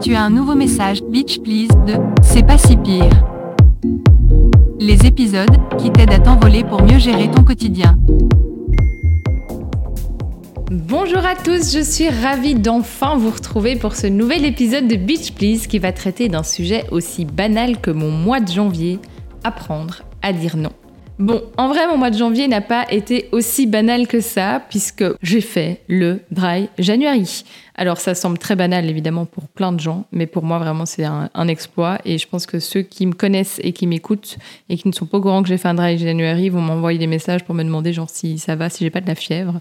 Tu as un nouveau message, Beach Please, de C'est pas si pire. Les épisodes qui t'aident à t'envoler pour mieux gérer ton quotidien. Bonjour à tous, je suis ravie d'enfin vous retrouver pour ce nouvel épisode de Beach Please qui va traiter d'un sujet aussi banal que mon mois de janvier, apprendre à dire non. Bon, en vrai, mon mois de janvier n'a pas été aussi banal que ça, puisque j'ai fait le dry January. Alors ça semble très banal évidemment pour plein de gens, mais pour moi vraiment c'est un, exploit et je pense que ceux qui me connaissent et qui m'écoutent et qui ne sont pas au courant que j'ai fait un dry January vont m'envoyer des messages pour me demander genre si ça va, si j'ai pas de la fièvre.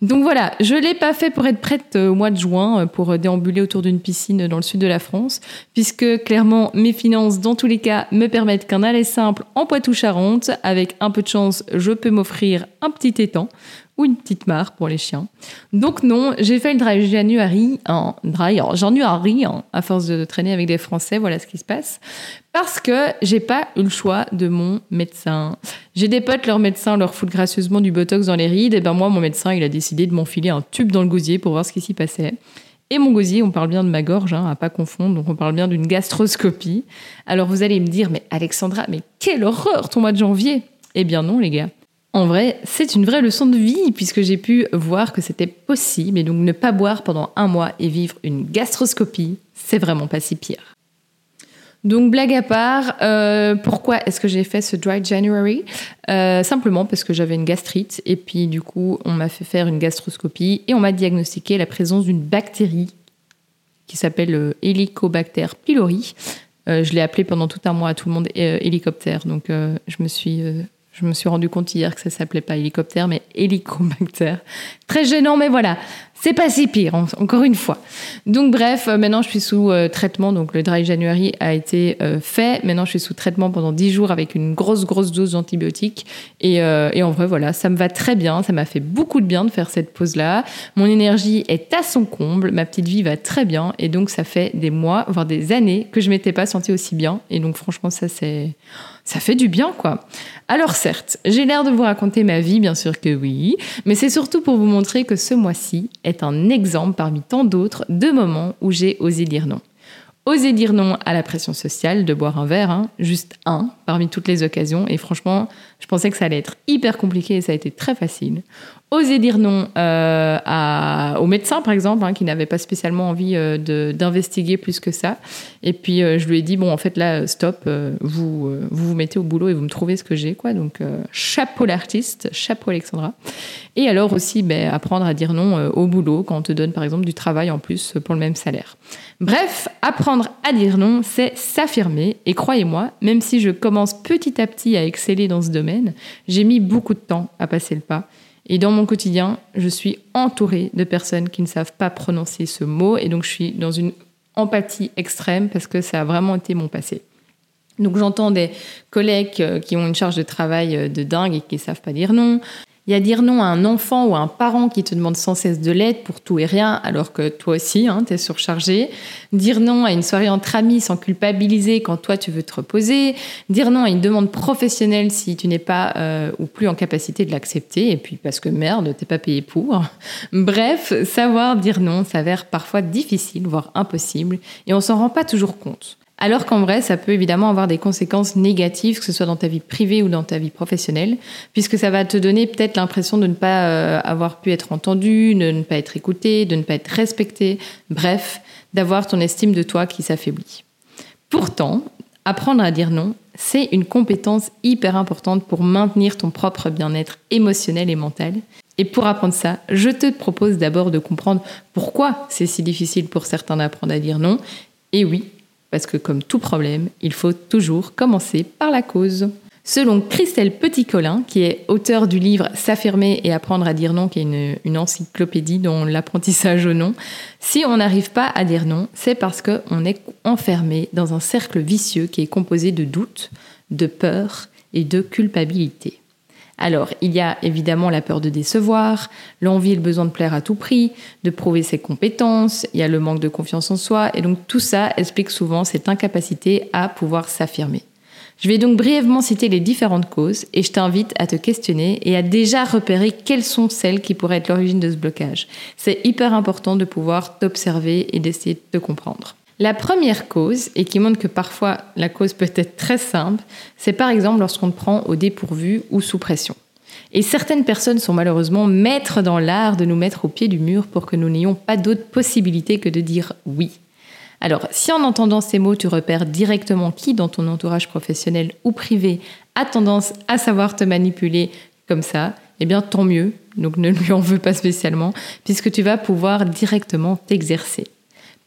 Donc voilà, je l'ai pas fait pour être prête au mois de juin pour déambuler autour d'une piscine dans le sud de la France, puisque clairement mes finances dans tous les cas me permettent qu'un aller simple en Poitou-Charentes, avec un peu de chance, je peux m'offrir un petit étang ou une petite mare pour les chiens. Donc non, j'ai fait le dry January, en dry January, hein, à force de traîner avec des Français, voilà ce qui se passe. Parce que j'ai pas eu le choix de mon médecin. J'ai des potes, leurs médecins leur foutent gracieusement du botox dans les rides, et ben moi, mon médecin, il a décidé de m'enfiler un tube dans le gosier pour voir ce qui s'y passait. Et mon gosier, on parle bien de ma gorge, hein, à pas confondre, donc on parle bien d'une gastroscopie. Alors vous allez me dire, mais Alexandra, mais quelle horreur ton mois de janvier Eh bien non, les gars. En vrai, c'est une vraie leçon de vie puisque j'ai pu voir que c'était possible et donc ne pas boire pendant un mois et vivre une gastroscopie, c'est vraiment pas si pire. Donc blague à part, euh, pourquoi est-ce que j'ai fait ce dry January? Euh, Simplement parce que j'avais une gastrite et puis du coup on m'a fait faire une gastroscopie et on m'a diagnostiqué la présence d'une bactérie qui s'appelle euh, Helicobacter pylori. je l'ai appelé pendant tout un mois à tout le monde hélicoptère, donc je me suis je me suis rendu compte hier que ça s'appelait pas hélicoptère, mais hélicobactère. Très gênant, mais voilà. C'est pas si pire, encore une fois. Donc bref, euh, maintenant je suis sous euh, traitement, donc le dry January a été euh, fait. Maintenant je suis sous traitement pendant 10 jours avec une grosse grosse dose d'antibiotiques. Et, et, en vrai voilà, ça me va très bien, ça m'a fait beaucoup de bien de faire cette pause-là. Mon énergie est à son comble, ma petite vie va très bien. Et donc ça fait des mois, voire des années que je m'étais pas sentie aussi bien. Et donc franchement ça c'est ça fait du bien, quoi. Alors certes, j'ai l'air de vous raconter ma vie, bien sûr que oui, mais c'est surtout pour vous montrer que ce mois-ci est un exemple parmi tant d'autres de moments où j'ai osé dire non. Oser dire non à la pression sociale de boire un verre, hein, juste un, parmi toutes les occasions. Et franchement, je pensais que ça allait être hyper compliqué et ça a été très facile. Oser dire non euh, à, au médecin, par exemple, hein, qui n'avait pas spécialement envie euh, d'investiguer plus que ça. Et puis, euh, je lui ai dit, bon, en fait, là, stop, vous, vous vous mettez au boulot et vous me trouvez ce que j'ai, quoi. Donc, chapeau l'artiste, chapeau Alexandra. Et alors aussi, ben, apprendre à dire non au boulot quand on te donne, par exemple, du travail en plus pour le même salaire. Bref, apprendre à dire non, c'est s'affirmer. Et croyez-moi, même si je commence petit à petit à exceller dans ce domaine, j'ai mis beaucoup de temps à passer le pas. Et dans mon quotidien, je suis entourée de personnes qui ne savent pas prononcer ce mot. Et donc, je suis dans une empathie extrême parce que ça a vraiment été mon passé. Donc j'entends des collègues euh, qui ont une charge de travail euh, de dingue et qui ne savent pas dire non. Il y a dire non à un enfant ou à un parent qui te demande sans cesse de l'aide pour tout et rien, alors que toi aussi, hein, tu surchargé. Dire non à une soirée entre amis sans culpabiliser quand toi, tu veux te reposer. Dire non à une demande professionnelle si tu n'es pas euh, ou plus en capacité de l'accepter. Et puis parce que merde, t'es pas payé pour. Bref, savoir dire non s'avère parfois difficile, voire impossible, et on s'en rend pas toujours compte. Alors qu'en vrai, ça peut évidemment avoir des conséquences négatives, que ce soit dans ta vie privée ou dans ta vie professionnelle, puisque ça va te donner peut-être l'impression de ne pas euh, avoir pu être entendu, de ne pas être écouté, de ne pas être respecté, bref, d'avoir ton estime de toi qui s'affaiblit. Pourtant, apprendre à dire non, c'est une compétence hyper importante pour maintenir ton propre bien-être émotionnel et mental. Et pour apprendre ça, je te propose d'abord de comprendre pourquoi c'est si difficile pour certains d'apprendre à dire non. Et oui, parce que comme tout problème, il faut toujours commencer par la cause. Selon Christelle Petit-Colin, qui est auteur du livre S'affirmer et apprendre à dire non, qui est une, encyclopédie dont l'apprentissage au non, si on n'arrive pas à dire non, c'est parce qu'on est enfermé dans un cercle vicieux qui est composé de doutes, de peur et de culpabilité. Alors, il y a évidemment la peur de décevoir, l'envie et le besoin de plaire à tout prix, de prouver ses compétences, il y a le manque de confiance en soi, et donc tout ça explique souvent cette incapacité à pouvoir s'affirmer. Je vais donc brièvement citer les différentes causes et je t'invite à te questionner et à déjà repérer quelles sont celles qui pourraient être l'origine de ce blocage. C'est hyper important de pouvoir t'observer et d'essayer de te comprendre. La première cause, et qui montre que parfois la cause peut être très simple, c'est par exemple lorsqu'on te prend au dépourvu ou sous pression. Et certaines personnes sont malheureusement maîtres dans l'art de nous mettre au pied du mur pour que nous n'ayons pas d'autre possibilité que de dire oui. Alors, si en entendant ces mots, tu repères directement qui dans ton entourage professionnel ou privé a tendance à savoir te manipuler comme ça, eh bien tant mieux, donc ne lui en veux pas spécialement, puisque tu vas pouvoir directement t'exercer.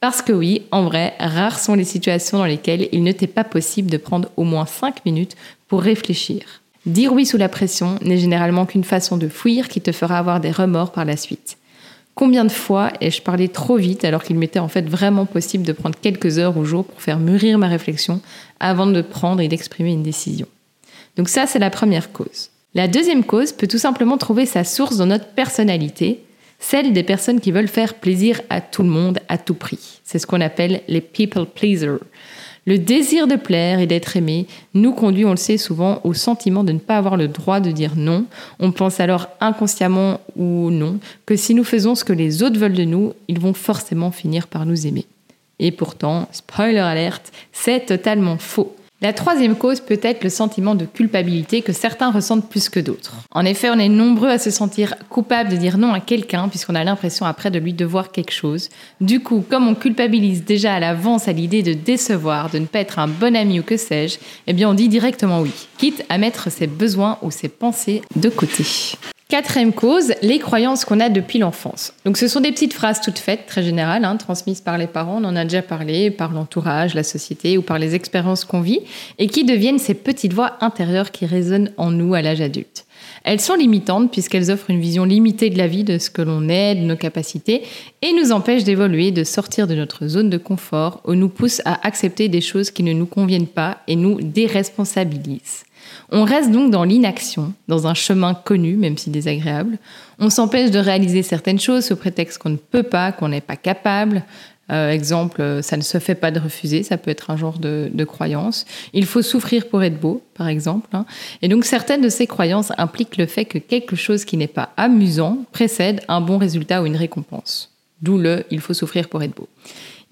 Parce que oui, en vrai, rares sont les situations dans lesquelles il ne t'est pas possible de prendre au moins 5 minutes pour réfléchir. Dire oui sous la pression n'est généralement qu'une façon de fuir qui te fera avoir des remords par la suite. Combien de fois ai-je parlé trop vite alors qu'il m'était en fait vraiment possible de prendre quelques heures au jour pour faire mûrir ma réflexion avant de prendre et d'exprimer une décision? Donc ça, c'est la première cause. La deuxième cause peut tout simplement trouver sa source dans notre personnalité, celle des personnes qui veulent faire plaisir à tout le monde à tout prix. C'est ce qu'on appelle les people pleasers. Le désir de plaire et d'être aimé nous conduit, on le sait souvent, au sentiment de ne pas avoir le droit de dire non. On pense alors inconsciemment ou non que si nous faisons ce que les autres veulent de nous, ils vont forcément finir par nous aimer. Et pourtant, spoiler alerte, c'est totalement faux. La troisième cause peut être le sentiment de culpabilité que certains ressentent plus que d'autres. En effet, on est nombreux à se sentir coupable de dire non à quelqu'un puisqu'on a l'impression après de lui devoir quelque chose. Du coup, comme on culpabilise déjà à l'avance à l'idée de décevoir, de ne pas être un bon ami ou que sais-je, eh bien on dit directement oui, quitte à mettre ses besoins ou ses pensées de côté. Quatrième cause, les croyances qu'on a depuis l'enfance. Donc ce sont des petites phrases toutes faites, très générales, hein, transmises par les parents, on en a déjà parlé, par l'entourage, la société ou par les expériences qu'on vit, et qui deviennent ces petites voix intérieures qui résonnent en nous à l'âge adulte. Elles sont limitantes puisqu'elles offrent une vision limitée de la vie, de ce que l'on est, de nos capacités, et nous empêchent d'évoluer, de sortir de notre zone de confort, ou nous poussent à accepter des choses qui ne nous conviennent pas et nous déresponsabilisent. On reste donc dans l'inaction, dans un chemin connu, même si désagréable. On s'empêche de réaliser certaines choses sous prétexte qu'on ne peut pas, qu'on n'est pas capable. Euh, exemple, ça ne se fait pas de refuser, ça peut être un genre de, croyance. Il faut souffrir pour être beau, par exemple. Hein. Et donc certaines de ces croyances impliquent le fait que quelque chose qui n'est pas amusant précède un bon résultat ou une récompense. D'où le il faut souffrir pour être beau.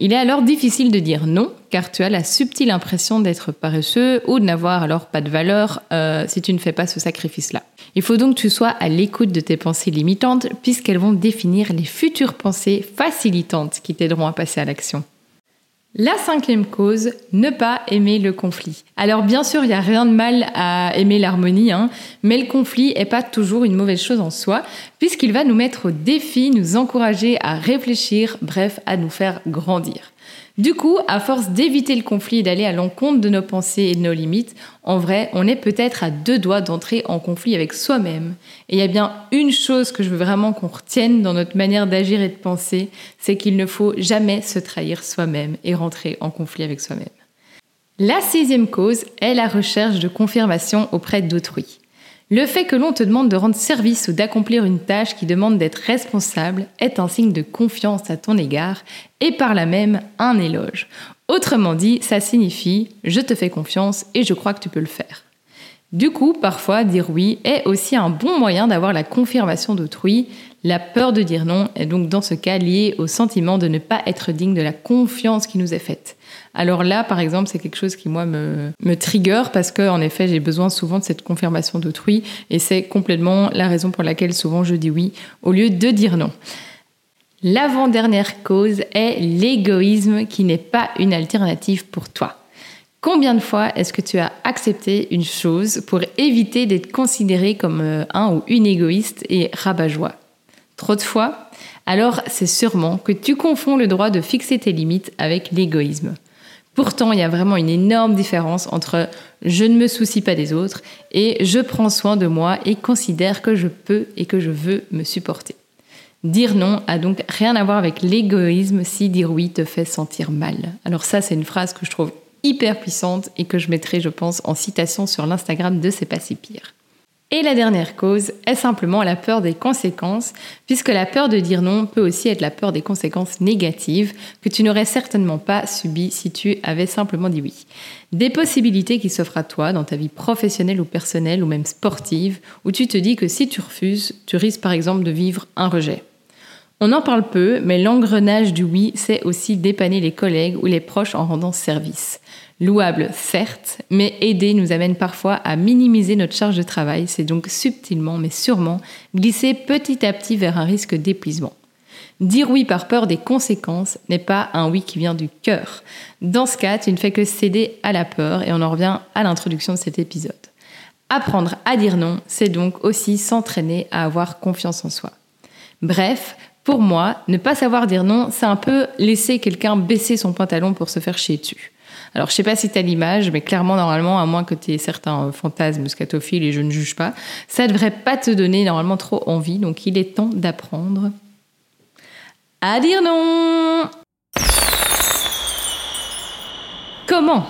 Il est alors difficile de dire non, car tu as la subtile impression d'être paresseux ou de n'avoir alors pas de valeur euh, si tu ne fais pas ce sacrifice-là. Il faut donc que tu sois à l'écoute de tes pensées limitantes, puisqu'elles vont définir les futures pensées facilitantes qui t'aideront à passer à l'action. La cinquième cause, ne pas aimer le conflit. Alors bien sûr, il n'y a rien de mal à aimer l'harmonie, hein, mais le conflit n'est pas toujours une mauvaise chose en soi, puisqu'il va nous mettre au défi, nous encourager à réfléchir, bref, à nous faire grandir. Du coup, à force d'éviter le conflit et d'aller à l'encontre de nos pensées et de nos limites, en vrai, on est peut-être à deux doigts d'entrer en conflit avec soi-même. Et il y a bien une chose que je veux vraiment qu'on retienne dans notre manière d'agir et de penser, c'est qu'il ne faut jamais se trahir soi-même et rentrer en conflit avec soi-même. La sixième cause est la recherche de confirmation auprès d'autrui. Le fait que l'on te demande de rendre service ou d'accomplir une tâche qui demande d'être responsable est un signe de confiance à ton égard et par là même un éloge. Autrement dit, ça signifie je te fais confiance et je crois que tu peux le faire. Du coup, parfois, dire oui est aussi un bon moyen d'avoir la confirmation d'autrui. La peur de dire non est donc dans ce cas liée au sentiment de ne pas être digne de la confiance qui nous est faite. Alors là, par exemple, c'est quelque chose qui, moi, me, me trigger parce que, en effet, j'ai besoin souvent de cette confirmation d'autrui et c'est complètement la raison pour laquelle souvent je dis oui au lieu de dire non. L'avant-dernière cause est l'égoïsme qui n'est pas une alternative pour toi. Combien de fois est-ce que tu as accepté une chose pour éviter d'être considéré comme euh, un ou une égoïste et rabat-joie? Trop de fois? Alors c'est sûrement que tu confonds le droit de fixer tes limites avec l'égoïsme. Pourtant, il y a vraiment une énorme différence entre je ne me soucie pas des autres et je prends soin de moi et considère que je peux et que je veux me supporter. Dire non a donc rien à voir avec l'égoïsme si dire oui te fait sentir mal. Alors ça, c'est une phrase que je trouve hyper puissante et que je mettrai, je pense, en citation sur l'Instagram de C'est pas si pire. Et la dernière cause est simplement la peur des conséquences, puisque la peur de dire non peut aussi être la peur des conséquences négatives que tu n'aurais certainement pas subies si tu avais simplement dit oui. Des possibilités qui s'offrent à toi dans ta vie professionnelle ou personnelle ou même sportive, où tu te dis que si tu refuses, tu risques par exemple de vivre un rejet. On en parle peu, mais l'engrenage du oui, c'est aussi dépanner les collègues ou les proches en rendant service. Louable, certes, mais aider nous amène parfois à minimiser notre charge de travail, c'est donc subtilement mais sûrement glisser petit à petit vers un risque d'épuisement. Dire oui par peur des conséquences n'est pas un oui qui vient du cœur. Dans ce cas, tu ne fais que céder à la peur et on en revient à l'introduction de cet épisode. Apprendre à dire non, c'est donc aussi s'entraîner à avoir confiance en soi. Bref, pour moi, ne pas savoir dire non, c'est un peu laisser quelqu'un baisser son pantalon pour se faire chier dessus. Alors, je sais pas si tu as l'image, mais clairement, normalement, à moins que tu aies certains fantasmes scatophiles, et je ne juge pas, ça devrait pas te donner normalement trop envie. Donc, il est temps d'apprendre à dire non. Comment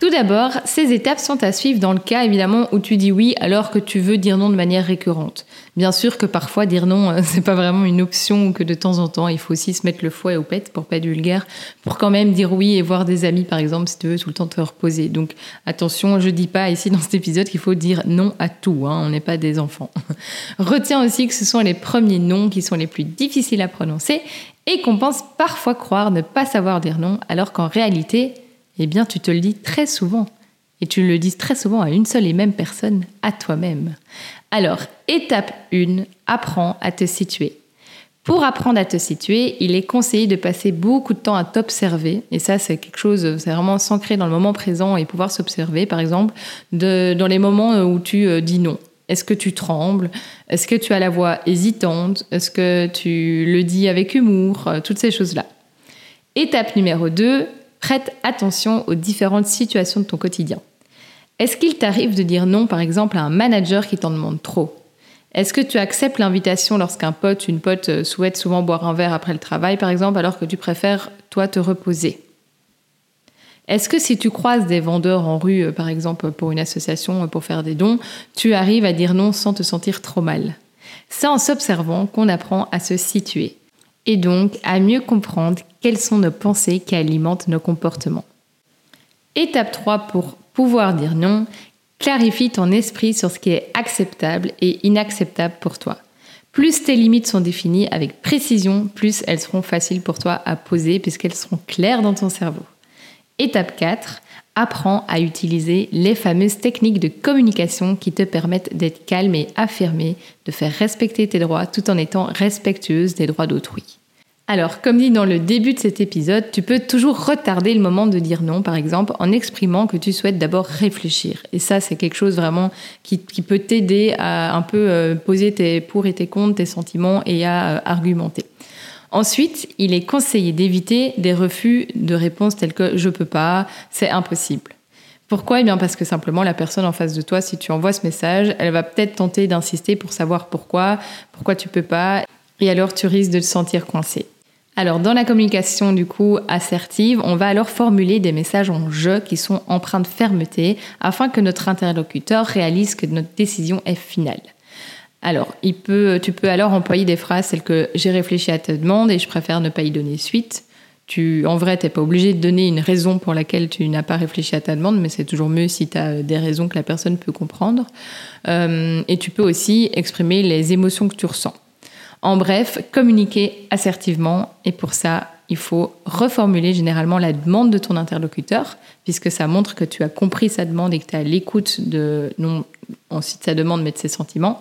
tout d'abord, ces étapes sont à suivre dans le cas évidemment où tu dis oui alors que tu veux dire non de manière récurrente. Bien sûr que parfois dire non, euh, c'est pas vraiment une option ou que de temps en temps il faut aussi se mettre le fouet au pet pour pas être vulgaire, pour quand même dire oui et voir des amis par exemple si tu veux tout le temps te reposer. Donc attention, je dis pas ici dans cet épisode qu'il faut dire non à tout, hein, on n'est pas des enfants. Retiens aussi que ce sont les premiers noms qui sont les plus difficiles à prononcer et qu'on pense parfois croire ne pas savoir dire non alors qu'en réalité eh bien tu te le dis très souvent. Et tu le dis très souvent à une seule et même personne, à toi-même. Alors, étape 1, apprends à te situer. Pour apprendre à te situer, il est conseillé de passer beaucoup de temps à t'observer. Et ça, c'est quelque chose, c'est vraiment s'ancrer dans le moment présent et pouvoir s'observer, par exemple, dans les moments où tu euh, dis non. Est-ce que tu trembles? Est-ce que tu as la voix hésitante? Est-ce que tu le dis avec humour? Euh, Toutes ces choses-là. Étape numéro 2, Prête attention aux différentes situations de ton quotidien. Est-ce qu'il t'arrive de dire non, par exemple, à un manager qui t'en demande trop? Est-ce que tu acceptes l'invitation lorsqu'un pote, une pote euh, souhaite souvent boire un verre après le travail, par exemple, alors que tu préfères, toi, te reposer? Est-ce que si tu croises des vendeurs en rue, euh, par exemple pour une association, euh, pour faire des dons, tu arrives à dire non sans te sentir trop mal? C'est en s'observant qu'on apprend à se situer et donc à mieux comprendre quelles sont nos pensées qui alimentent nos comportements. Étape 3 pour pouvoir dire non, clarifie ton esprit sur ce qui est acceptable et inacceptable pour toi. Plus tes limites sont définies avec précision, plus elles seront faciles pour toi à poser puisqu'elles seront claires dans ton cerveau. Étape 4, apprends à utiliser les fameuses techniques de communication qui te permettent d'être calme et affirmé, de faire respecter tes droits tout en étant respectueuse des droits d'autrui. Alors, comme dit dans le début de cet épisode, tu peux toujours retarder le moment de dire non, par exemple, en exprimant que tu souhaites d'abord réfléchir. Et ça, c'est quelque chose vraiment qui, peut t'aider à un peu euh, poser tes pour et tes contre, tes sentiments et à euh, argumenter. Ensuite, il est conseillé d'éviter des refus de réponses tels que je peux pas, c'est impossible. Pourquoi? Eh bien parce que simplement la personne en face de toi, si tu envoies ce message, elle va peut-être tenter d'insister pour savoir pourquoi, pourquoi tu peux pas, et alors tu risques de te sentir coincé. Alors dans la communication du coup assertive, on va alors formuler des messages en je qui sont empreints de fermeté afin que notre interlocuteur réalise que notre décision est finale. Alors, tu peux alors employer des phrases telles que j'ai réfléchi à ta demande et je préfère ne pas y donner suite. Tu, en vrai, tu n'es pas obligé de donner une raison pour laquelle tu n'as pas réfléchi à ta demande, mais c'est toujours mieux si tu as des raisons que la personne peut comprendre. Euh, et tu peux aussi exprimer les émotions que tu ressens. En bref, communiquer assertivement et pour ça, il faut reformuler généralement la demande de ton interlocuteur, puisque ça montre que tu as compris sa demande et que tu es à l'écoute de, non ensuite sa demande, mais de ses sentiments.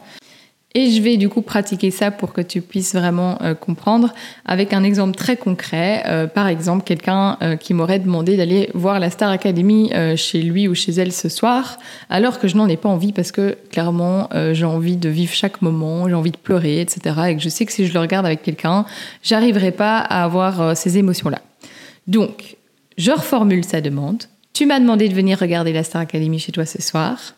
Et je vais du coup pratiquer ça pour que tu puisses vraiment euh, comprendre avec un exemple très concret. Euh, par exemple, quelqu'un euh, qui m'aurait demandé d'aller voir la Star Academy chez lui ou chez elle ce soir, alors que je n'en ai pas envie parce que clairement j'ai envie de vivre chaque moment, j'ai envie de pleurer, etc. Et que je sais que si je le regarde avec quelqu'un, j'arriverai pas à avoir ces émotions-là. Donc, je reformule sa demande. Tu m'as demandé de venir regarder la Star Academy chez toi ce soir.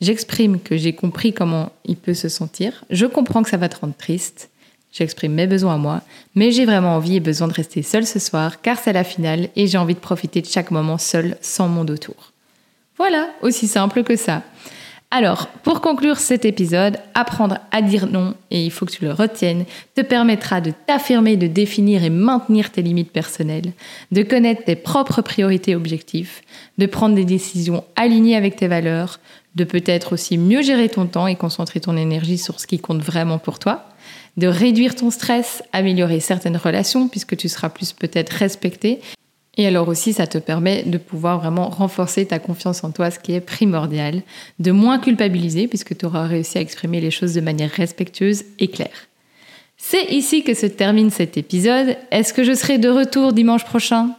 J'exprime que j'ai compris comment il peut se sentir. Je comprends que ça va te rendre triste. J'exprime mes besoins à moi, mais j'ai vraiment envie et besoin de rester seule ce soir car c'est la finale et j'ai envie de profiter de chaque moment seul sans monde autour. Voilà, aussi simple que ça. Alors, pour conclure cet épisode, apprendre à dire non, et il faut que tu le retiennes, te permettra de t'affirmer, de définir et maintenir tes limites personnelles, de connaître tes propres priorités et objectifs, de prendre des décisions alignées avec tes valeurs, de peut-être aussi mieux gérer ton temps et concentrer ton énergie sur ce qui compte vraiment pour toi, de réduire ton stress, améliorer certaines relations puisque tu seras plus peut-être respecté. Et alors aussi, ça te permet de pouvoir vraiment renforcer ta confiance en toi, ce qui est primordial, de moins culpabiliser puisque tu auras réussi à exprimer les choses de manière respectueuse et claire. C'est ici que se termine cet épisode. Est-ce que je serai de retour dimanche prochain?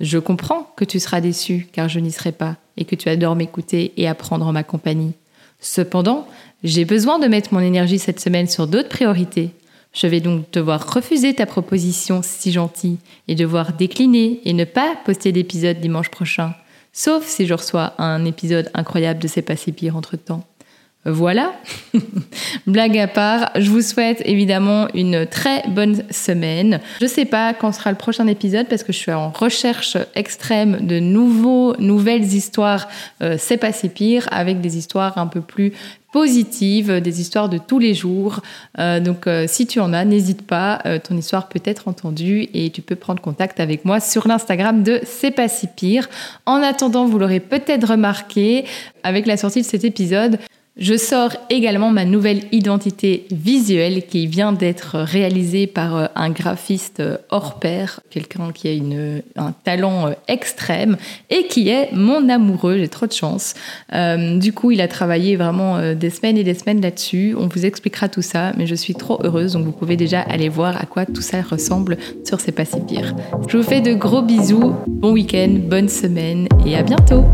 Je comprends que tu seras déçu car je n'y serai pas et que tu adores m'écouter et apprendre en ma compagnie. Cependant, j'ai besoin de mettre mon énergie cette semaine sur d'autres priorités. Je vais donc devoir refuser ta proposition si gentille et devoir décliner et ne pas poster d'épisode dimanche prochain, sauf si je reçois un épisode incroyable de C'est pas si pire entre temps. Voilà, blague à part, je vous souhaite évidemment une très bonne semaine. Je ne sais pas quand sera le prochain épisode parce que je suis en recherche extrême de nouveaux, nouvelles histoires. Euh, c'est pas si pire avec des histoires un peu plus positives, des histoires de tous les jours. Euh, donc euh, si tu en as, n'hésite pas, ton histoire peut être entendue et tu peux prendre contact avec moi sur l'Instagram de C'est pas si pire. En attendant, vous l'aurez peut-être remarqué avec la sortie de cet épisode, je sors également ma nouvelle identité visuelle qui vient d'être réalisée par euh, un graphiste euh, hors pair, quelqu'un qui a une, un talent euh, extrême et qui est mon amoureux, j'ai trop de chance. du coup, il a travaillé vraiment des semaines et des semaines là-dessus. On vous expliquera tout ça, mais je suis trop heureuse, donc vous pouvez déjà aller voir à quoi tout ça ressemble sur C'est pas si. Je vous fais de gros bisous, bon week-end, bonne semaine et à bientôt